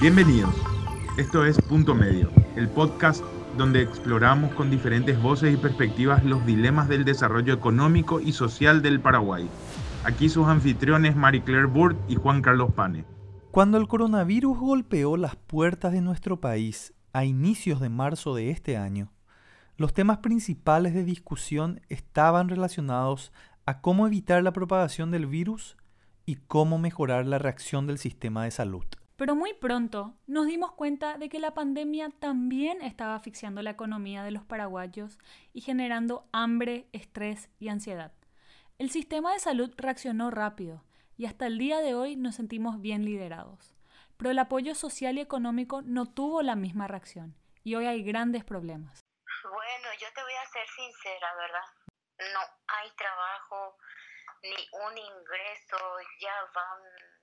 Bienvenidos. Esto es Punto Medio, el podcast donde exploramos con diferentes voces y perspectivas los dilemas del desarrollo económico y social del Paraguay. Aquí sus anfitriones Marie Claire Burt y Juan Carlos Pane. Cuando el coronavirus golpeó las puertas de nuestro país a inicios de marzo de este año, los temas principales de discusión estaban relacionados a cómo evitar la propagación del virus y cómo mejorar la reacción del sistema de salud. Pero muy pronto nos dimos cuenta de que la pandemia también estaba asfixiando la economía de los paraguayos y generando hambre, estrés y ansiedad. El sistema de salud reaccionó rápido y hasta el día de hoy nos sentimos bien liderados. Pero el apoyo social y económico no tuvo la misma reacción y hoy hay grandes problemas. Bueno, yo te voy a ser sincera, ¿verdad? No hay trabajo ni un ingreso, ya van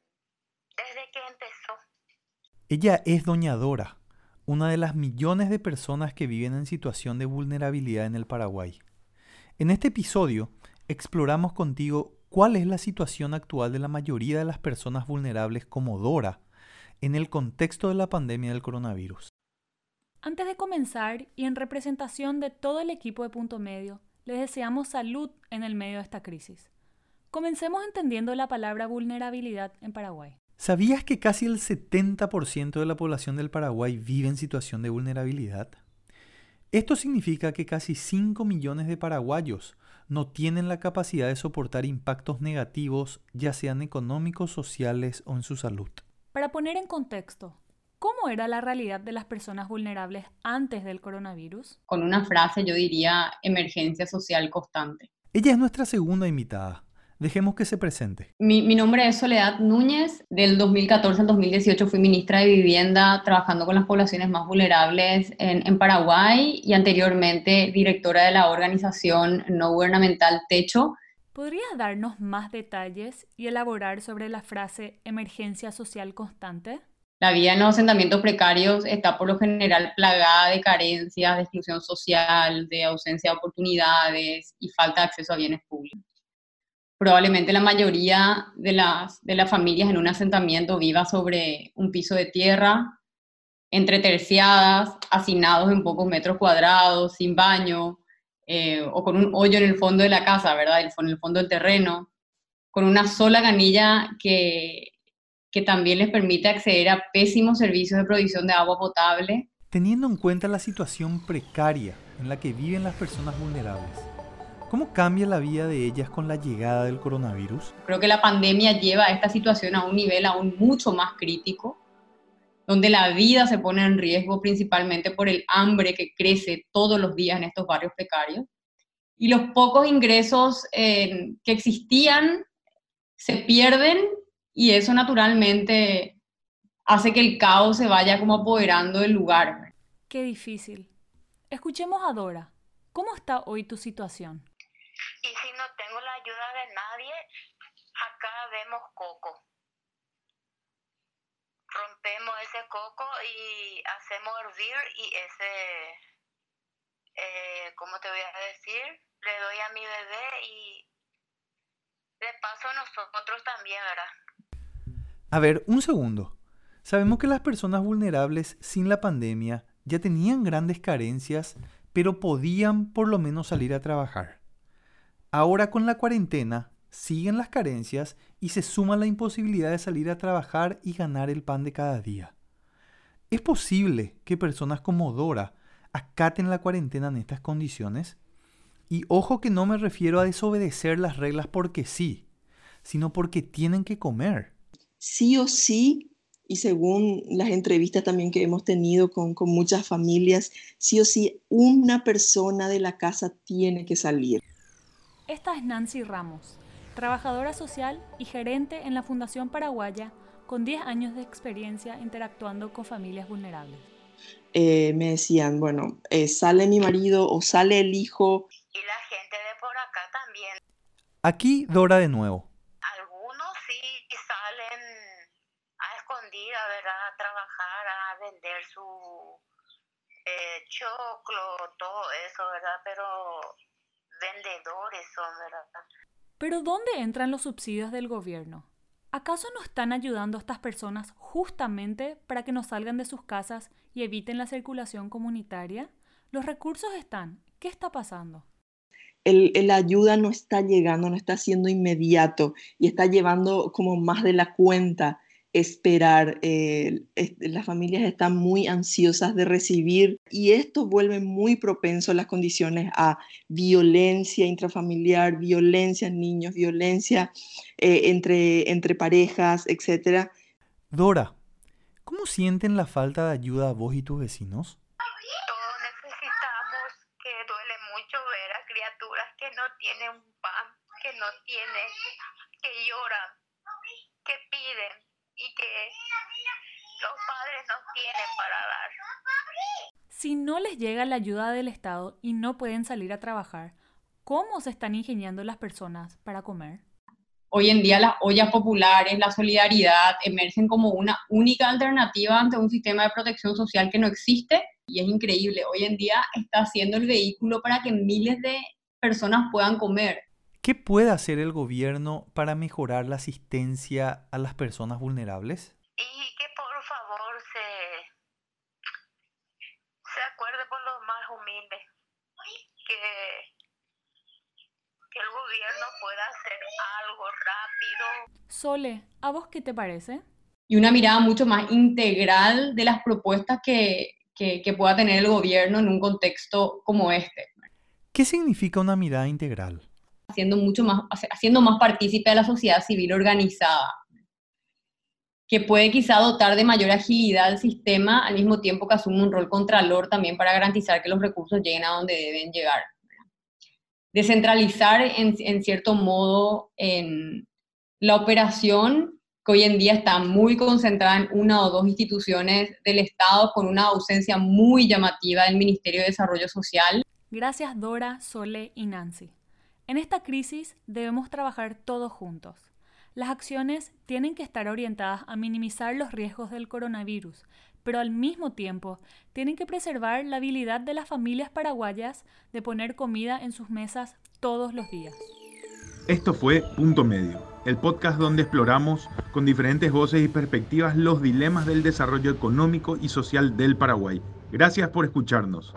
desde que empezó. Ella es Doña Dora, una de las millones de personas que viven en situación de vulnerabilidad en el Paraguay. En este episodio exploramos contigo cuál es la situación actual de la mayoría de las personas vulnerables como Dora en el contexto de la pandemia del coronavirus. Antes de comenzar y en representación de todo el equipo de Punto Medio, les deseamos salud en el medio de esta crisis. Comencemos entendiendo la palabra vulnerabilidad en Paraguay. ¿Sabías que casi el 70% de la población del Paraguay vive en situación de vulnerabilidad? Esto significa que casi 5 millones de paraguayos no tienen la capacidad de soportar impactos negativos, ya sean económicos, sociales o en su salud. Para poner en contexto, ¿cómo era la realidad de las personas vulnerables antes del coronavirus? Con una frase yo diría emergencia social constante. Ella es nuestra segunda invitada. Dejemos que se presente. Mi, nombre es Soledad Núñez. Del 2014 al 2018 fui ministra de Vivienda trabajando con las poblaciones más vulnerables en, en Paraguay y anteriormente directora de la organización no gubernamental Techo. ¿Podrías darnos más detalles y elaborar sobre la frase emergencia social constante? La vida en los asentamientos precarios está por lo general plagada de carencias, de exclusión social, de ausencia de oportunidades y falta de acceso a bienes públicos probablemente la mayoría de las, de las familias en un asentamiento viva sobre un piso de tierra, entre terciadas, hacinados en pocos metros cuadrados, sin baño, eh, o con un hoyo en el fondo de la casa, ¿verdad? En el fondo del terreno, con una sola canilla que, que también les permite acceder a pésimos servicios de provisión de agua potable. Teniendo en cuenta la situación precaria en la que viven las personas vulnerables, ¿Cómo cambia la vida de ellas con la llegada del coronavirus? Creo que la pandemia lleva a esta situación a un nivel aún mucho más crítico, donde la vida se pone en riesgo principalmente por el hambre que crece todos los días en estos barrios precarios. Y los pocos ingresos eh, que existían se pierden y eso naturalmente hace que el caos se vaya como apoderando del lugar. Qué difícil. Escuchemos a Dora. ¿Cómo está hoy tu situación? Y si no tengo la ayuda de nadie, acá vemos coco. Rompemos ese coco y hacemos hervir y ese, eh, ¿cómo te voy a decir? Le doy a mi bebé y de paso nosotros también, ¿verdad? A ver, un segundo. Sabemos que las personas vulnerables sin la pandemia ya tenían grandes carencias, pero podían por lo menos salir a trabajar. Ahora con la cuarentena siguen las carencias y se suma la imposibilidad de salir a trabajar y ganar el pan de cada día. ¿Es posible que personas como Dora acaten la cuarentena en estas condiciones? Y ojo que no me refiero a desobedecer las reglas porque sí, sino porque tienen que comer. Sí o sí, y según las entrevistas también que hemos tenido con, con muchas familias, sí o sí, una persona de la casa tiene que salir. Esta es Nancy Ramos, trabajadora social y gerente en la Fundación Paraguaya con 10 años de experiencia interactuando con familias vulnerables. Eh, me decían, bueno, eh, sale mi marido o sale el hijo. Y la gente de por acá también. Aquí Dora de nuevo. Algunos sí salen a escondida, ¿verdad? A trabajar, a vender su eh, choclo, todo eso, ¿verdad? Pero vendedores son, ¿verdad? Pero ¿dónde entran los subsidios del gobierno? ¿Acaso no están ayudando a estas personas justamente para que no salgan de sus casas y eviten la circulación comunitaria? Los recursos están. ¿Qué está pasando? El, la ayuda no está llegando, no está siendo inmediato y está llevando como más de la cuenta esperar. Eh, las familias están muy ansiosas de recibir y esto vuelve muy propenso las condiciones a violencia intrafamiliar, violencia en niños, violencia eh, entre, entre parejas, etc. Dora, ¿cómo sienten la falta de ayuda a vos y tus vecinos? Todos necesitamos que duele mucho ver a criaturas que no tienen pan, que no tienen, que lloran, que piden y que los padres no tienen para dar. Si no les llega la ayuda del Estado y no pueden salir a trabajar, ¿cómo se están ingeniando las personas para comer? Hoy en día las ollas populares, la solidaridad emergen como una única alternativa ante un sistema de protección social que no existe y es increíble. Hoy en día está siendo el vehículo para que miles de personas puedan comer. ¿Qué puede hacer el gobierno para mejorar la asistencia a las personas vulnerables? Y que por favor se, se acuerde por los más humildes, que, que el gobierno pueda hacer algo rápido. Sole, ¿a vos qué te parece? Y una mirada mucho más integral de las propuestas que, que, que pueda tener el gobierno en un contexto como este. ¿Qué significa una mirada integral? Haciendo mucho más, haciendo más partícipe a la sociedad civil organizada, que puede quizá dotar de mayor agilidad al sistema, al mismo tiempo que asume un rol contralor también para garantizar que los recursos lleguen a donde deben llegar. Descentralizar en, en cierto modo en la operación que hoy en día está muy concentrada en una o dos instituciones del Estado con una ausencia muy llamativa del Ministerio de Desarrollo Social. Gracias Dora, Sole y Nancy. En esta crisis debemos trabajar todos juntos. Las acciones tienen que estar orientadas a minimizar los riesgos del coronavirus, pero al mismo tiempo tienen que preservar la habilidad de las familias paraguayas de poner comida en sus mesas todos los días. Esto fue Punto Medio, el podcast donde exploramos con diferentes voces y perspectivas los dilemas del desarrollo económico y social del Paraguay. Gracias por escucharnos.